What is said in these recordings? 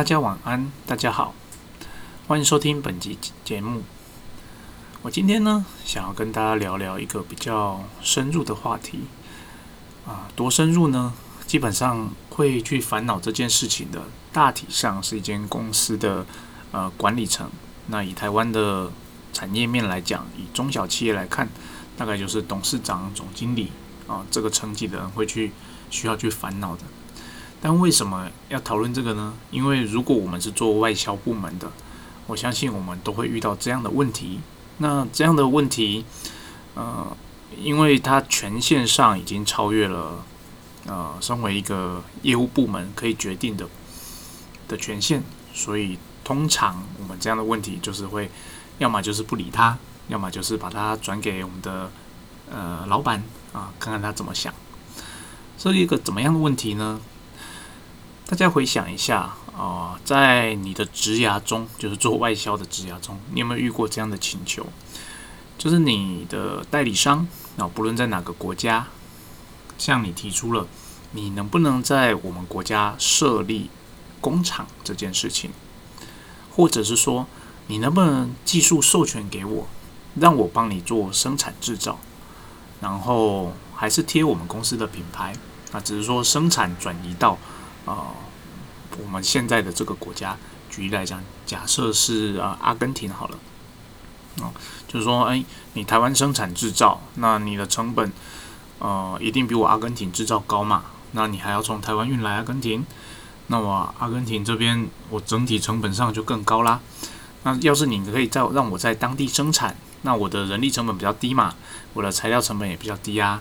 大家晚安，大家好，欢迎收听本集节目。我今天呢，想要跟大家聊聊一个比较深入的话题啊，多深入呢？基本上会去烦恼这件事情的，大体上是一间公司的呃管理层。那以台湾的产业面来讲，以中小企业来看，大概就是董事长、总经理啊这个层级的人会去需要去烦恼的。但为什么要讨论这个呢？因为如果我们是做外销部门的，我相信我们都会遇到这样的问题。那这样的问题，呃，因为它权限上已经超越了，呃，身为一个业务部门可以决定的的权限，所以通常我们这样的问题就是会，要么就是不理他，要么就是把它转给我们的呃老板啊，看看他怎么想。这是一个怎么样的问题呢？大家回想一下。啊，在你的职涯中，就是做外销的职涯中，你有没有遇过这样的请求？就是你的代理商啊，不论在哪个国家，向你提出了你能不能在我们国家设立工厂这件事情，或者是说你能不能技术授权给我，让我帮你做生产制造，然后还是贴我们公司的品牌啊，只是说生产转移到啊。我们现在的这个国家，举例来讲，假设是啊阿根廷好了，哦，就是说，哎，你台湾生产制造，那你的成本，呃，一定比我阿根廷制造高嘛？那你还要从台湾运来阿根廷，那我阿根廷这边我整体成本上就更高啦。那要是你可以在让我在当地生产，那我的人力成本比较低嘛，我的材料成本也比较低啊，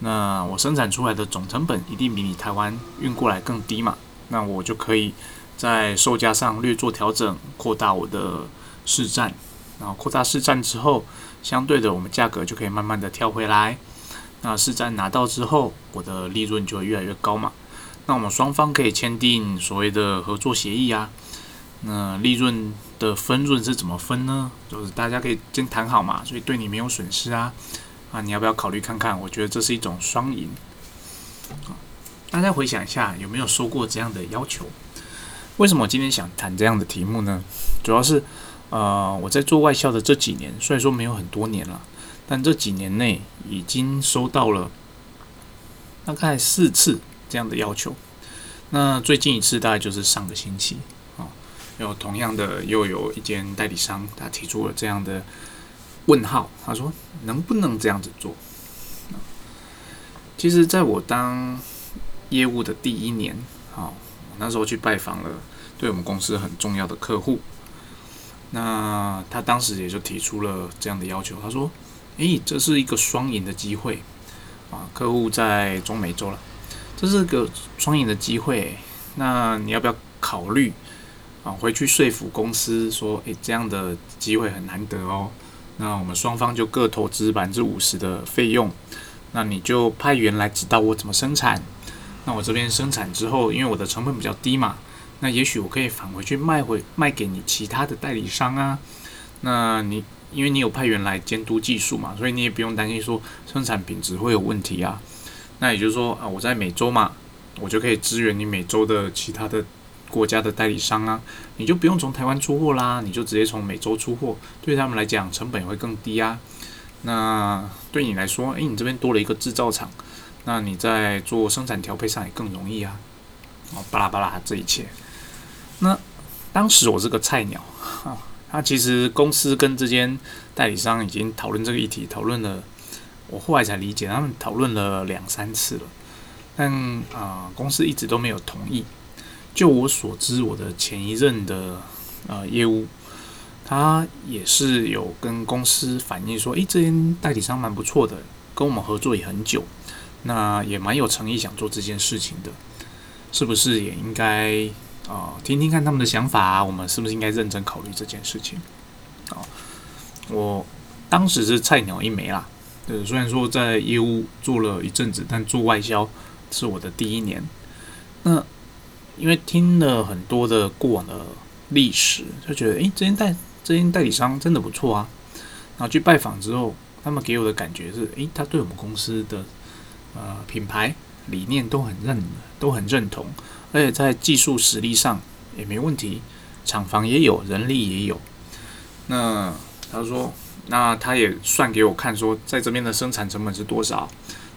那我生产出来的总成本一定比你台湾运过来更低嘛？那我就可以在售价上略做调整，扩大我的市占，然后扩大市占之后，相对的我们价格就可以慢慢的跳回来。那市占拿到之后，我的利润就会越来越高嘛。那我们双方可以签订所谓的合作协议啊。那利润的分润是怎么分呢？就是大家可以先谈好嘛，所以对你没有损失啊。啊，你要不要考虑看看？我觉得这是一种双赢。大家回想一下，有没有收过这样的要求？为什么我今天想谈这样的题目呢？主要是，呃，我在做外销的这几年，虽然说没有很多年了，但这几年内已经收到了大概四次这样的要求。那最近一次大概就是上个星期啊，有同样的又有一间代理商，他提出了这样的问号，他说能不能这样子做？其实，在我当业务的第一年，好，那时候去拜访了对我们公司很重要的客户。那他当时也就提出了这样的要求，他说：“诶，这是一个双赢的机会啊！客户在中美洲了，这是个双赢的机会。那你要不要考虑啊？回去说服公司说，诶，这样的机会很难得哦。那我们双方就各投资百分之五十的费用，那你就派员来指导我怎么生产。”那我这边生产之后，因为我的成本比较低嘛，那也许我可以返回去卖回卖给你其他的代理商啊。那你因为你有派员来监督技术嘛，所以你也不用担心说生产品质会有问题啊。那也就是说啊，我在美洲嘛，我就可以支援你美洲的其他的国家的代理商啊，你就不用从台湾出货啦，你就直接从美洲出货，对他们来讲成本也会更低啊。那对你来说，诶，你这边多了一个制造厂。那你在做生产调配上也更容易啊，哦，巴拉巴拉这一切。那当时我是个菜鸟啊，他其实公司跟这间代理商已经讨论这个议题，讨论了，我后来才理解，他们讨论了两三次了，但啊，公司一直都没有同意。就我所知，我的前一任的呃业务，他也是有跟公司反映说，诶，这间代理商蛮不错的，跟我们合作也很久。那也蛮有诚意想做这件事情的，是不是也应该啊听听看他们的想法？我们是不是应该认真考虑这件事情？啊，我当时是菜鸟一枚啦，对，虽然说在业务做了一阵子，但做外销是我的第一年。那因为听了很多的过往的历史，就觉得诶，这间代这间代理商真的不错啊。然后去拜访之后，他们给我的感觉是，诶，他对我们公司的。呃，品牌理念都很认，都很认同，而且在技术实力上也没问题，厂房也有，人力也有。那他说，那他也算给我看，说在这边的生产成本是多少。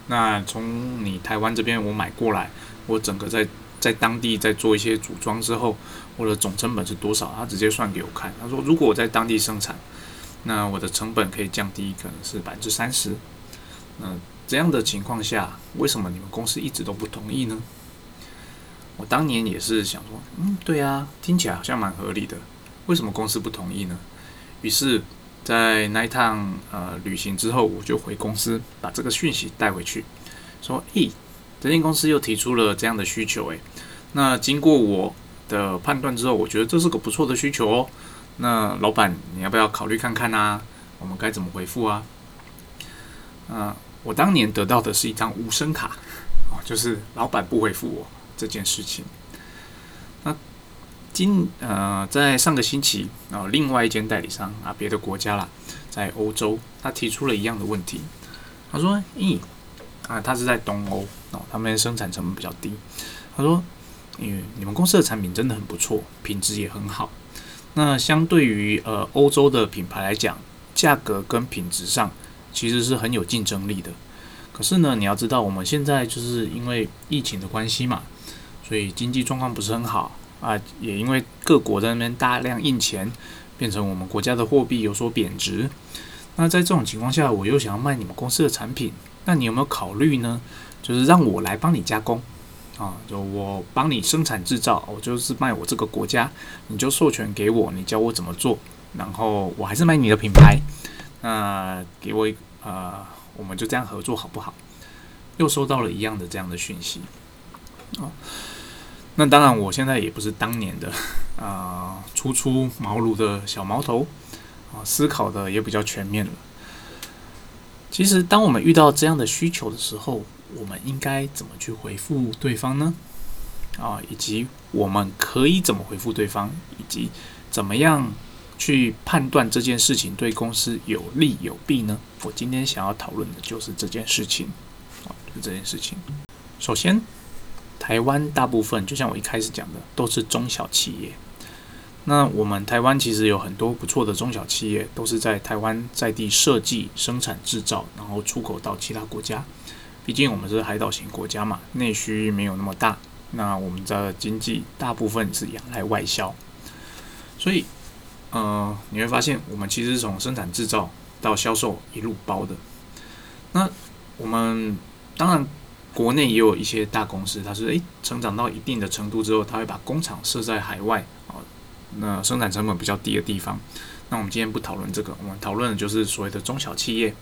那从你台湾这边我买过来，我整个在在当地在做一些组装之后，我的总成本是多少？他直接算给我看。他说，如果我在当地生产，那我的成本可以降低，可能是百分之三十。那这样的情况下，为什么你们公司一直都不同意呢？我当年也是想说，嗯，对啊，听起来好像蛮合理的。为什么公司不同意呢？于是，在那一趟呃旅行之后，我就回公司把这个讯息带回去，说：“咦，这间公司又提出了这样的需求，诶，那经过我的判断之后，我觉得这是个不错的需求哦。那老板，你要不要考虑看看啊？我们该怎么回复啊？”嗯，我当年得到的是一张无声卡，哦，就是老板不回复我这件事情。那今呃，在上个星期啊，另外一间代理商啊，别的国家啦，在欧洲，他提出了一样的问题。他说：“咦，啊，他是在东欧哦，他们生产成本比较低。他说，因为你们公司的产品真的很不错，品质也很好。那相对于呃欧洲的品牌来讲，价格跟品质上其实是很有竞争力的。可是呢，你要知道，我们现在就是因为疫情的关系嘛，所以经济状况不是很好。”啊，也因为各国在那边大量印钱，变成我们国家的货币有所贬值。那在这种情况下，我又想要卖你们公司的产品，那你有没有考虑呢？就是让我来帮你加工啊，就我帮你生产制造，我就是卖我这个国家，你就授权给我，你教我怎么做，然后我还是卖你的品牌。那给我呃，我们就这样合作好不好？又收到了一样的这样的讯息啊。那当然，我现在也不是当年的啊，初出茅庐的小毛头啊，思考的也比较全面了。其实，当我们遇到这样的需求的时候，我们应该怎么去回复对方呢？啊，以及我们可以怎么回复对方，以及怎么样去判断这件事情对公司有利有弊呢？我今天想要讨论的就是这件事情啊，就这件事情。首先。台湾大部分就像我一开始讲的，都是中小企业。那我们台湾其实有很多不错的中小企业，都是在台湾在地设计、生产、制造，然后出口到其他国家。毕竟我们是海岛型国家嘛，内需没有那么大。那我们的经济大部分是仰赖外销，所以，呃，你会发现我们其实从生产制造到销售一路包的。那我们当然。国内也有一些大公司，它是诶成长到一定的程度之后，它会把工厂设在海外啊，那生产成本比较低的地方。那我们今天不讨论这个，我们讨论的就是所谓的中小企业，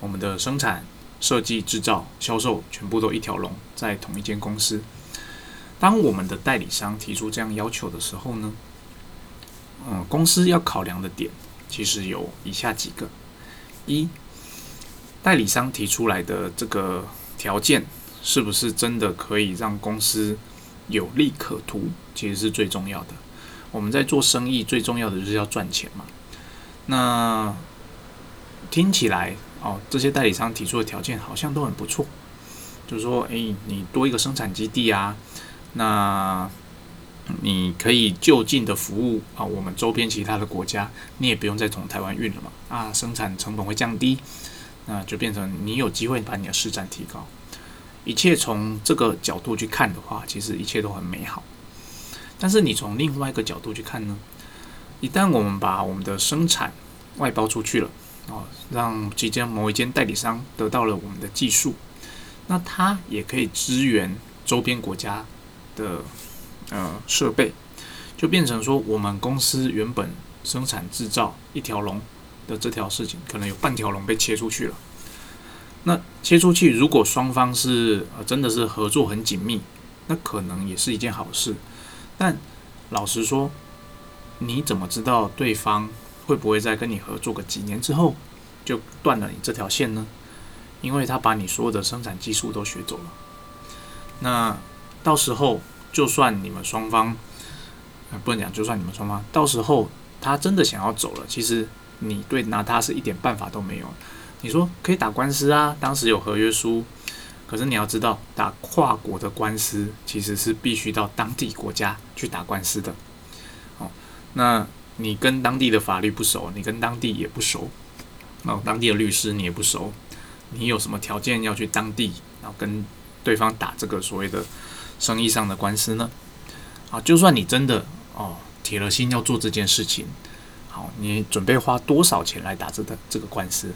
我们的生产、设计、制造、销售全部都一条龙，在同一间公司。当我们的代理商提出这样要求的时候呢，嗯，公司要考量的点其实有以下几个：一，代理商提出来的这个条件。是不是真的可以让公司有利可图？其实是最重要的。我们在做生意，最重要的就是要赚钱嘛。那听起来哦，这些代理商提出的条件好像都很不错，就是说，诶，你多一个生产基地啊，那你可以就近的服务啊，我们周边其他的国家，你也不用再从台湾运了嘛。啊，生产成本会降低，那就变成你有机会把你的市占提高。一切从这个角度去看的话，其实一切都很美好。但是你从另外一个角度去看呢？一旦我们把我们的生产外包出去了，哦，让即将某一间代理商得到了我们的技术，那他也可以支援周边国家的呃设备，就变成说我们公司原本生产制造一条龙的这条事情，可能有半条龙被切出去了。那切出去，如果双方是呃真的是合作很紧密，那可能也是一件好事。但老实说，你怎么知道对方会不会在跟你合作个几年之后就断了你这条线呢？因为他把你所有的生产技术都学走了。那到时候就算你们双方，不能讲就算你们双方，到时候他真的想要走了，其实你对拿他是一点办法都没有。你说可以打官司啊？当时有合约书，可是你要知道，打跨国的官司其实是必须到当地国家去打官司的。那你跟当地的法律不熟，你跟当地也不熟，然后当地的律师你也不熟，你有什么条件要去当地，然后跟对方打这个所谓的生意上的官司呢？啊，就算你真的哦铁了心要做这件事情，好，你准备花多少钱来打这个这个官司，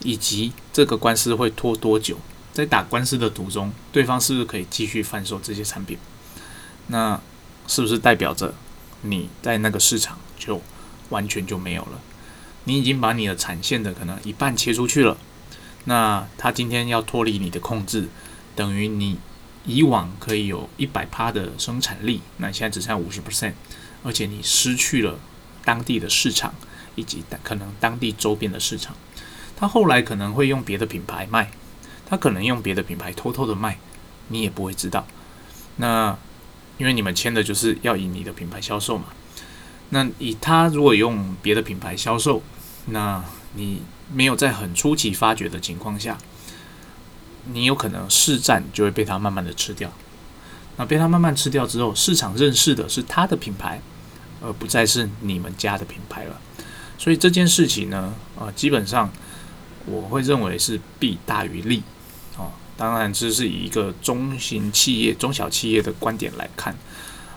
以及这个官司会拖多久？在打官司的途中，对方是不是可以继续贩售这些产品？那是不是代表着你在那个市场就完全就没有了？你已经把你的产线的可能一半切出去了，那他今天要脱离你的控制，等于你以往可以有一百趴的生产力，那现在只剩下五十 percent，而且你失去了当地的市场以及可能当地周边的市场，他后来可能会用别的品牌卖，他可能用别的品牌偷偷的卖，你也不会知道。那因为你们签的就是要以你的品牌销售嘛，那以他如果用别的品牌销售，那你没有在很初期发掘的情况下，你有可能市占就会被他慢慢的吃掉。那被他慢慢吃掉之后，市场认识的是他的品牌，而不再是你们家的品牌了。所以这件事情呢，啊，基本上我会认为是弊大于利。啊当然，这是以一个中型企业、中小企业的观点来看。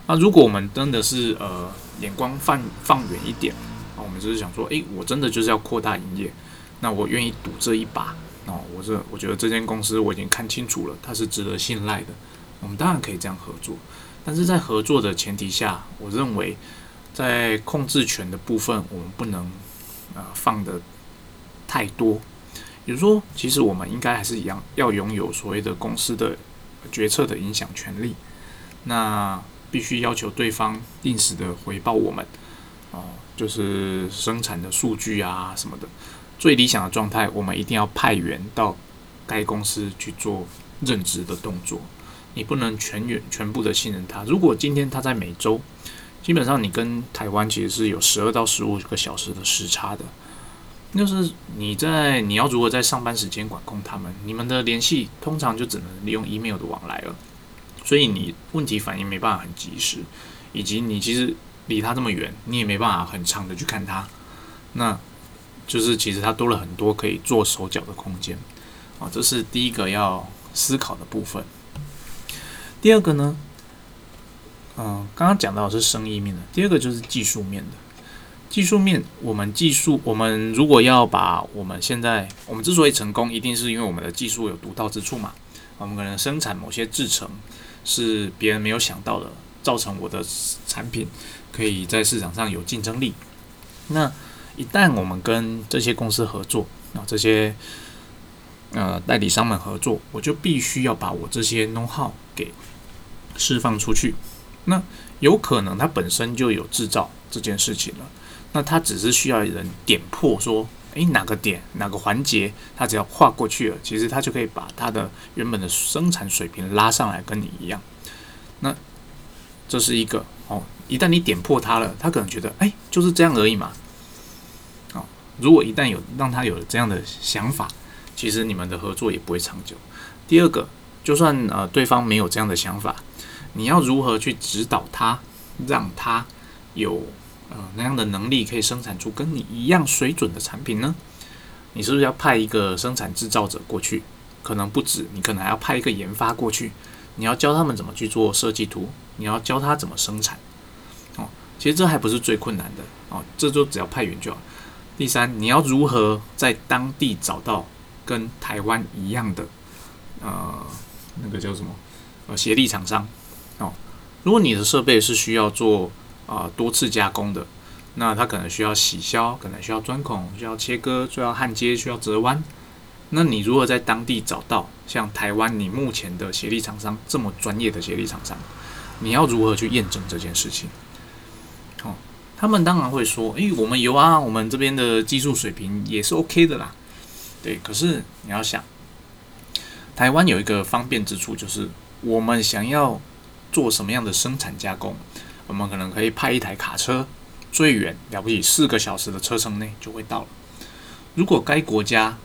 那如果我们真的是呃眼光放放远一点，啊，我们只是想说，诶，我真的就是要扩大营业，那我愿意赌这一把。哦，我这我觉得这间公司我已经看清楚了，它是值得信赖的。我们当然可以这样合作，但是在合作的前提下，我认为在控制权的部分，我们不能呃放的太多。比如说，其实我们应该还是一样，要拥有所谓的公司的决策的影响权利。那必须要求对方定时的回报我们，哦，就是生产的数据啊什么的。最理想的状态，我们一定要派员到该公司去做任职的动作。你不能全员全部的信任他。如果今天他在美洲，基本上你跟台湾其实是有十二到十五个小时的时差的。就是你在你要如何在上班时间管控他们，你们的联系通常就只能利用 email 的往来了，所以你问题反应没办法很及时，以及你其实离他这么远，你也没办法很长的去看他，那就是其实他多了很多可以做手脚的空间啊，这是第一个要思考的部分。第二个呢，嗯，刚刚讲到是生意面的，第二个就是技术面的。技术面，我们技术，我们如果要把我们现在，我们之所以成功，一定是因为我们的技术有独到之处嘛。我们可能生产某些制成是别人没有想到的，造成我的产品可以在市场上有竞争力。那一旦我们跟这些公司合作，啊，这些呃代理商们合作，我就必须要把我这些 know how 给释放出去。那有可能它本身就有制造这件事情了。那他只是需要人点破说，诶，哪个点哪个环节，他只要跨过去了，其实他就可以把他的原本的生产水平拉上来，跟你一样。那这是一个哦，一旦你点破他了，他可能觉得，诶，就是这样而已嘛。哦，如果一旦有让他有了这样的想法，其实你们的合作也不会长久。第二个，就算呃对方没有这样的想法，你要如何去指导他，让他有。呃，那样的能力可以生产出跟你一样水准的产品呢？你是不是要派一个生产制造者过去？可能不止，你可能还要派一个研发过去。你要教他们怎么去做设计图，你要教他怎么生产。哦，其实这还不是最困难的哦，这就只要派员就好。第三，你要如何在当地找到跟台湾一样的呃那个叫什么呃协力厂商？哦，如果你的设备是需要做。啊，多次加工的，那它可能需要洗削，可能需要钻孔，需要切割，需要焊接，需要折弯。那你如何在当地找到像台湾你目前的协力厂商这么专业的协力厂商？你要如何去验证这件事情？哦，他们当然会说，诶，我们有啊，我们这边的技术水平也是 OK 的啦。对，可是你要想，台湾有一个方便之处，就是我们想要做什么样的生产加工。我们可能可以派一台卡车，最远了不起四个小时的车程内就会到了。如果该国家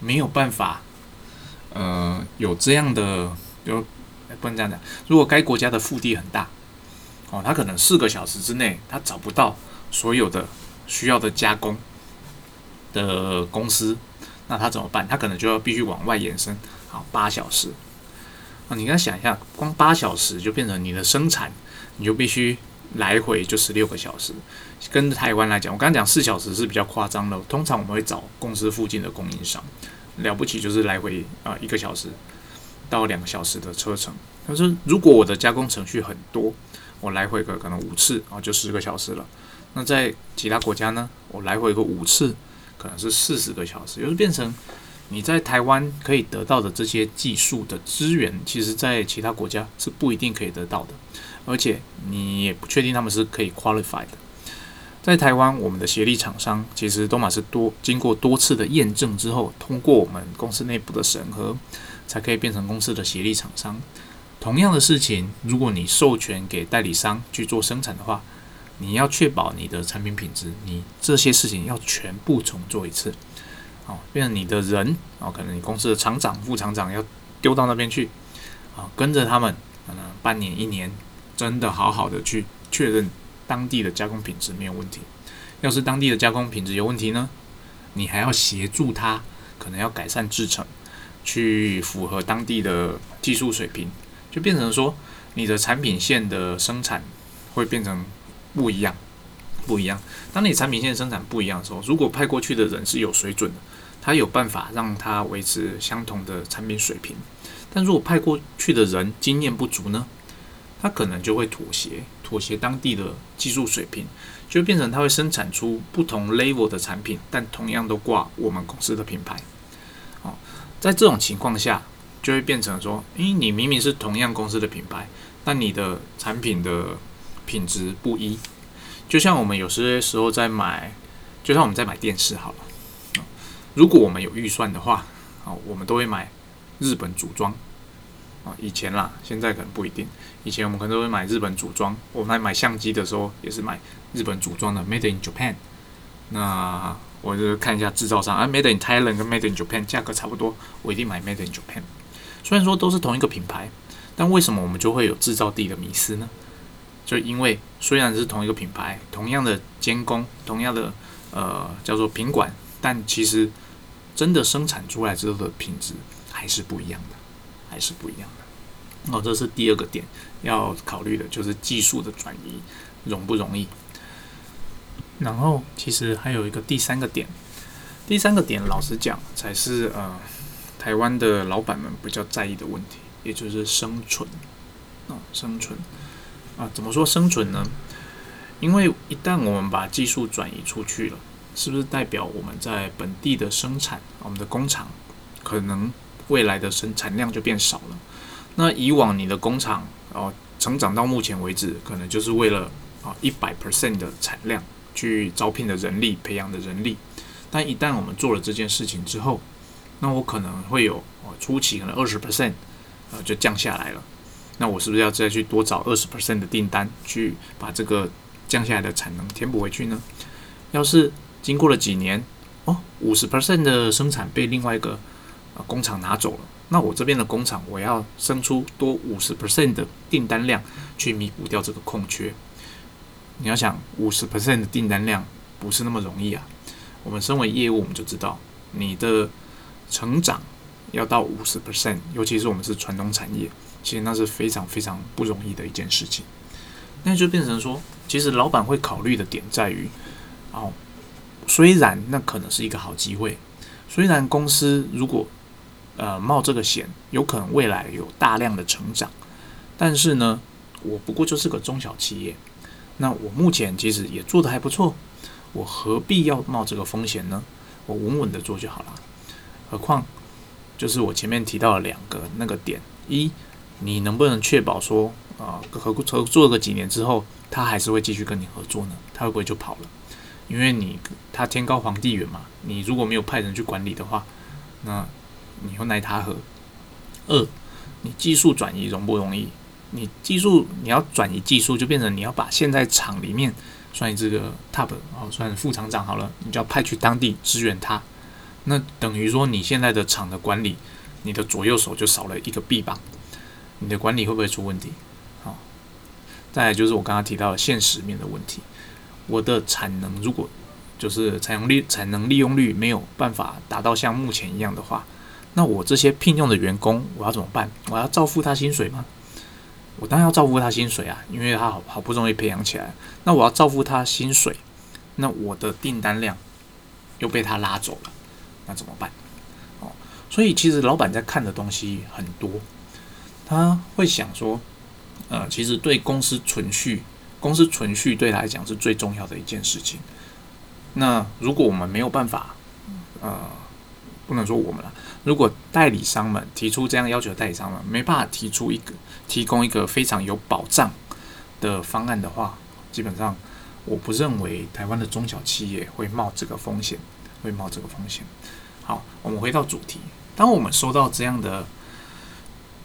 没有办法，呃，有这样的，就不能这样讲。如果该国家的腹地很大，哦，他可能四个小时之内他找不到所有的需要的加工的公司，那他怎么办？他可能就要必须往外延伸，好，八小时。啊，你跟他想一下，光八小时就变成你的生产，你就必须来回就十六个小时。跟台湾来讲，我刚刚讲四小时是比较夸张的，通常我们会找公司附近的供应商，了不起就是来回啊一个小时到两个小时的车程。但是如果我的加工程序很多，我来回个可能五次啊就十个小时了。那在其他国家呢，我来回个五次可能是四十个小时，就是变成。你在台湾可以得到的这些技术的资源，其实在其他国家是不一定可以得到的，而且你也不确定他们是可以 qualified 的。在台湾，我们的协力厂商其实都马是多经过多次的验证之后，通过我们公司内部的审核，才可以变成公司的协力厂商。同样的事情，如果你授权给代理商去做生产的话，你要确保你的产品品质，你这些事情要全部重做一次。哦，变成你的人哦，可能你公司的厂长、副厂长要丢到那边去，啊，跟着他们，可能半年、一年，真的好好的去确认当地的加工品质没有问题。要是当地的加工品质有问题呢，你还要协助他，可能要改善制程，去符合当地的技术水平，就变成说你的产品线的生产会变成不一样。不一样。当你产品线生产不一样的时候，如果派过去的人是有水准的，他有办法让他维持相同的产品水平。但如果派过去的人经验不足呢，他可能就会妥协，妥协当地的技术水平，就变成他会生产出不同 level 的产品，但同样都挂我们公司的品牌。哦，在这种情况下，就会变成说，诶，你明明是同样公司的品牌，但你的产品的品质不一。就像我们有些时候在买，就像我们在买电视好了，如果我们有预算的话，啊，我们都会买日本组装，啊，以前啦，现在可能不一定。以前我们可能都会买日本组装，我们来买相机的时候也是买日本组装的，Made in Japan。那我就看一下制造商，啊，Made in Thailand 跟 Made in Japan 价格差不多，我一定买 Made in Japan。虽然说都是同一个品牌，但为什么我们就会有制造地的迷失呢？就因为虽然是同一个品牌，同样的监工，同样的呃叫做品管，但其实真的生产出来之后的品质还是不一样的，还是不一样的。哦，这是第二个点要考虑的，就是技术的转移容不容易。然后其实还有一个第三个点，第三个点老实讲才是呃台湾的老板们比较在意的问题，也就是生存啊，生存。啊，怎么说生存呢？因为一旦我们把技术转移出去了，是不是代表我们在本地的生产，我们的工厂可能未来的生产量就变少了？那以往你的工厂哦，成长到目前为止，可能就是为了啊一百 percent 的产量去招聘的人力、培养的人力。但一旦我们做了这件事情之后，那我可能会有哦初期可能二十 percent 呃就降下来了。那我是不是要再去多找二十 percent 的订单，去把这个降下来的产能填补回去呢？要是经过了几年，哦，五十 percent 的生产被另外一个啊工厂拿走了，那我这边的工厂我要生出多五十 percent 的订单量去弥补掉这个空缺。你要想五十 percent 的订单量不是那么容易啊。我们身为业务，我们就知道你的成长要到五十 percent，尤其是我们是传统产业。其实那是非常非常不容易的一件事情，那就变成说，其实老板会考虑的点在于，哦，虽然那可能是一个好机会，虽然公司如果呃冒这个险，有可能未来有大量的成长，但是呢，我不过就是个中小企业，那我目前其实也做得还不错，我何必要冒这个风险呢？我稳稳的做就好了。何况，就是我前面提到了两个那个点一。你能不能确保说啊合合作个几年之后，他还是会继续跟你合作呢？他会不会就跑了？因为你他天高皇帝远嘛，你如果没有派人去管理的话，那你又奈他何？二，你技术转移容不容易？你技术你要转移技术，就变成你要把现在厂里面算这个 top 哦，算副厂长好了，你就要派去当地支援他。那等于说你现在的厂的管理，你的左右手就少了一个臂膀。你的管理会不会出问题？好，再来就是我刚刚提到的现实面的问题。我的产能如果就是产能利产能利用率没有办法达到像目前一样的话，那我这些聘用的员工我要怎么办？我要照付他薪水吗？我当然要照付他薪水啊，因为他好好不容易培养起来，那我要照付他薪水，那我的订单量又被他拉走了，那怎么办？哦，所以其实老板在看的东西很多，他会想说，呃，其实对公司存续，公司存续对他来讲是最重要的一件事情。那如果我们没有办法，呃，不能说我们了。如果代理商们提出这样要求代理商们没办法提出一个提供一个非常有保障的方案的话，基本上我不认为台湾的中小企业会冒这个风险，会冒这个风险。好，我们回到主题，当我们收到这样的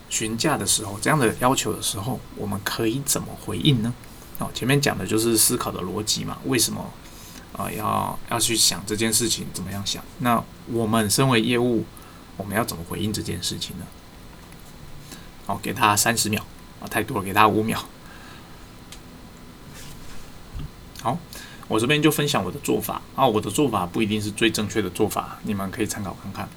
询价的时候，这样的要求的时候，我们可以怎么回应呢？哦，前面讲的就是思考的逻辑嘛，为什么啊要要去想这件事情怎么样想？那我们身为业务。我们要怎么回应这件事情呢？好，给他三十秒啊，太多了，给他五秒。好，我这边就分享我的做法啊，我的做法不一定是最正确的做法，你们可以参考看看。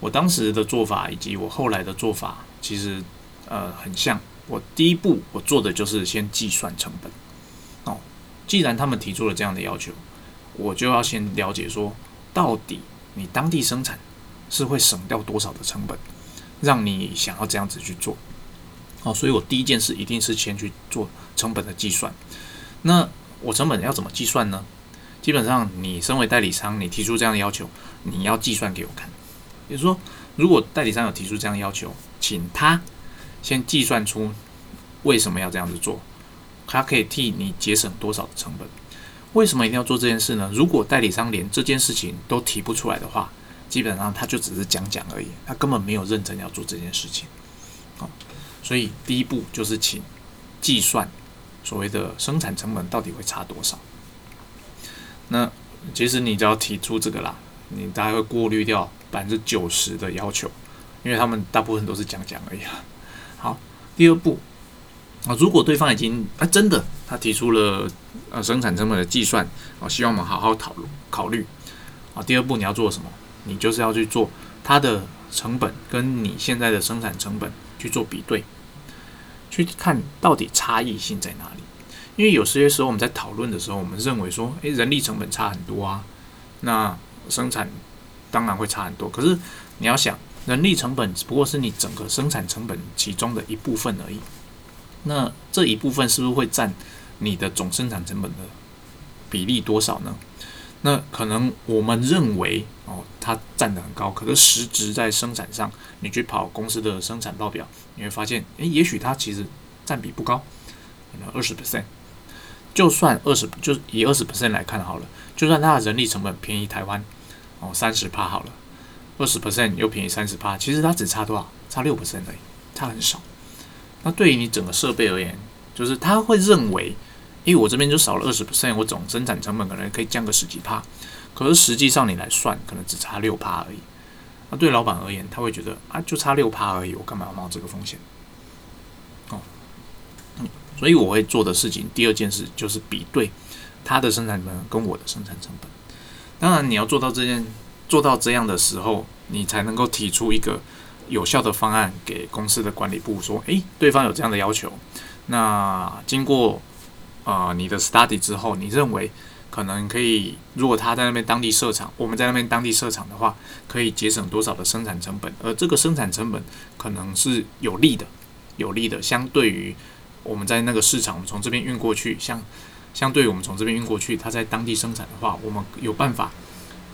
我当时的做法以及我后来的做法，其实呃很像。我第一步我做的就是先计算成本。哦，既然他们提出了这样的要求，我就要先了解说，到底你当地生产。是会省掉多少的成本，让你想要这样子去做？哦，所以我第一件事一定是先去做成本的计算。那我成本要怎么计算呢？基本上，你身为代理商，你提出这样的要求，你要计算给我看。也就是说，如果代理商有提出这样的要求，请他先计算出为什么要这样子做，他可以替你节省多少的成本。为什么一定要做这件事呢？如果代理商连这件事情都提不出来的话，基本上他就只是讲讲而已，他根本没有认真要做这件事情，好，所以第一步就是请计算所谓的生产成本到底会差多少。那其实你只要提出这个啦，你大概会过滤掉百分之九十的要求，因为他们大部分都是讲讲而已。好，第二步啊，如果对方已经啊真的他提出了呃生产成本的计算，啊，希望我们好好讨论考虑啊。第二步你要做什么？你就是要去做它的成本跟你现在的生产成本去做比对，去看到底差异性在哪里。因为有些时候我们在讨论的时候，我们认为说，诶，人力成本差很多啊，那生产当然会差很多。可是你要想，人力成本只不过是你整个生产成本其中的一部分而已。那这一部分是不是会占你的总生产成本的比例多少呢？那可能我们认为哦，它占得很高，可是实质在生产上，你去跑公司的生产报表，你会发现，诶，也许它其实占比不高，可能二十 percent，就算二十，就以二十 percent 来看好了，就算它的人力成本便宜台湾哦三十趴好了，二十 percent 又便宜三十趴，其实它只差多少？差六 percent 而已，差很少。那对于你整个设备而言，就是他会认为。因为我这边就少了二十 percent，我总生产成本可能可以降个十几趴，可是实际上你来算，可能只差六趴而已。那对老板而言，他会觉得啊，就差六趴而已，我干嘛要冒这个风险？哦，嗯，所以我会做的事情，第二件事就是比对他的生产成本跟我的生产成本。当然，你要做到这件做到这样的时候，你才能够提出一个有效的方案给公司的管理部，说，诶，对方有这样的要求，那经过。呃，你的 study 之后，你认为可能可以，如果他在那边当地设厂，我们在那边当地设厂的话，可以节省多少的生产成本？而这个生产成本可能是有利的，有利的，相对于我们在那个市场，我们从这边运过去，相相对于我们从这边运过去，他在当地生产的话，我们有办法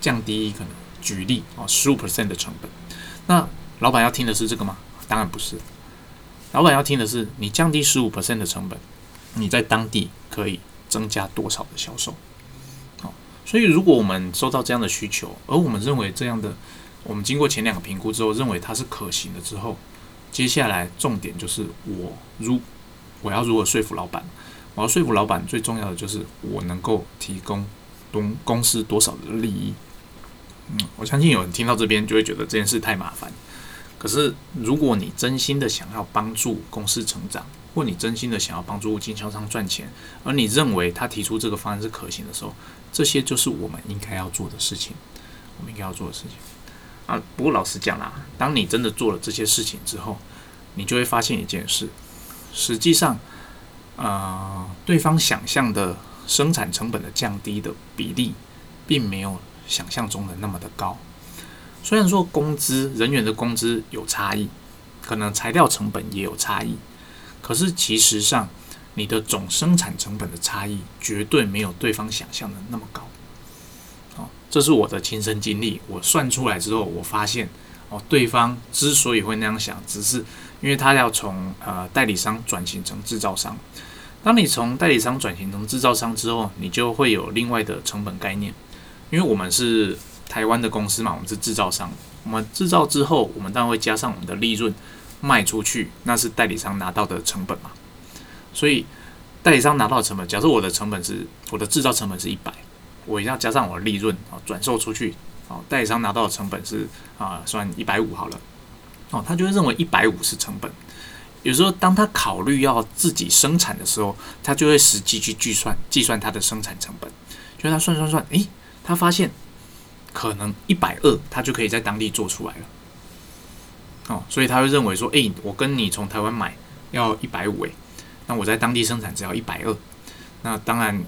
降低可能举例啊十五 percent 的成本。那老板要听的是这个吗？当然不是，老板要听的是你降低十五 percent 的成本。你在当地可以增加多少的销售？好，所以如果我们收到这样的需求，而我们认为这样的，我们经过前两个评估之后，认为它是可行的之后，接下来重点就是我如我要如何说服老板？我要说服老板，最重要的就是我能够提供东公司多少的利益。嗯，我相信有人听到这边就会觉得这件事太麻烦。可是如果你真心的想要帮助公司成长，或你真心的想要帮助经销商赚钱，而你认为他提出这个方案是可行的时候，这些就是我们应该要做的事情。我们应该要做的事情啊。不过老实讲啦，当你真的做了这些事情之后，你就会发现一件事：实际上，呃，对方想象的生产成本的降低的比例，并没有想象中的那么的高。虽然说工资人员的工资有差异，可能材料成本也有差异，可是其实上你的总生产成本的差异绝对没有对方想象的那么高。哦，这是我的亲身经历，我算出来之后，我发现哦，对方之所以会那样想，只是因为他要从呃代理商转型成制造商。当你从代理商转型成制造商之后，你就会有另外的成本概念，因为我们是。台湾的公司嘛，我们是制造商，我们制造之后，我们当然会加上我们的利润卖出去，那是代理商拿到的成本嘛。所以代理商拿到的成本，假设我的成本是我的制造成本是一百，我一定要加上我的利润啊，转售出去啊，代理商拿到的成本是啊，算一百五好了。哦，他就会认为一百五是成本。有时候当他考虑要自己生产的时候，他就会实际去计算计算他的生产成本，就他算算算，诶，他发现。可能一百二，他就可以在当地做出来了。哦，所以他会认为说，哎，我跟你从台湾买要一百五，哎，那我在当地生产只要一百二。那当然，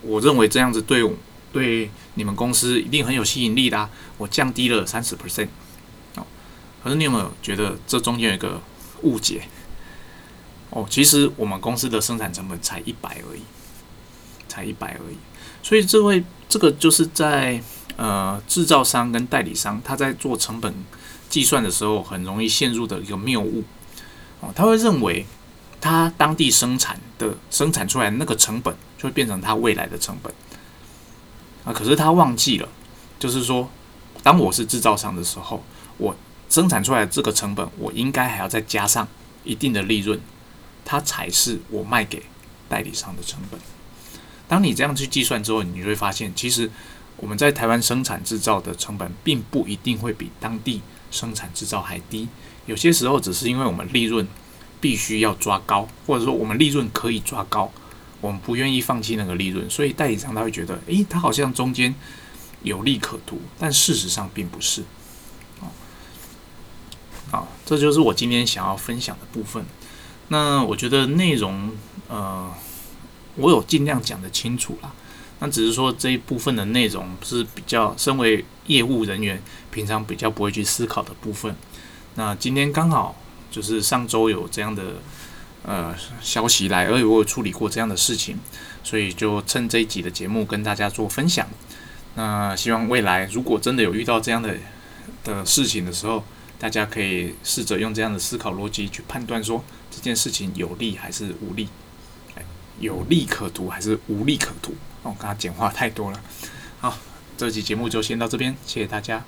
我认为这样子对对你们公司一定很有吸引力的。我降低了三十 percent。哦，可是你有没有觉得这中间有一个误解？哦，其实我们公司的生产成本才一百而已，才一百而已。所以这位这个就是在。呃，制造商跟代理商他在做成本计算的时候，很容易陷入的一个谬误哦，他会认为他当地生产的生产出来那个成本就会变成他未来的成本啊，可是他忘记了，就是说，当我是制造商的时候，我生产出来的这个成本，我应该还要再加上一定的利润，它才是我卖给代理商的成本。当你这样去计算之后，你会发现其实。我们在台湾生产制造的成本，并不一定会比当地生产制造还低。有些时候，只是因为我们利润必须要抓高，或者说我们利润可以抓高，我们不愿意放弃那个利润，所以代理商他会觉得，诶，他好像中间有利可图，但事实上并不是。哦，好，这就是我今天想要分享的部分。那我觉得内容，呃，我有尽量讲得清楚啦。那只是说这一部分的内容是比较身为业务人员平常比较不会去思考的部分。那今天刚好就是上周有这样的呃消息来，而且我有处理过这样的事情，所以就趁这一集的节目跟大家做分享。那希望未来如果真的有遇到这样的的事情的时候，大家可以试着用这样的思考逻辑去判断说这件事情有利还是无利，有利可图还是无利可图。我刚刚讲话太多了，好，这期节目就先到这边，谢谢大家。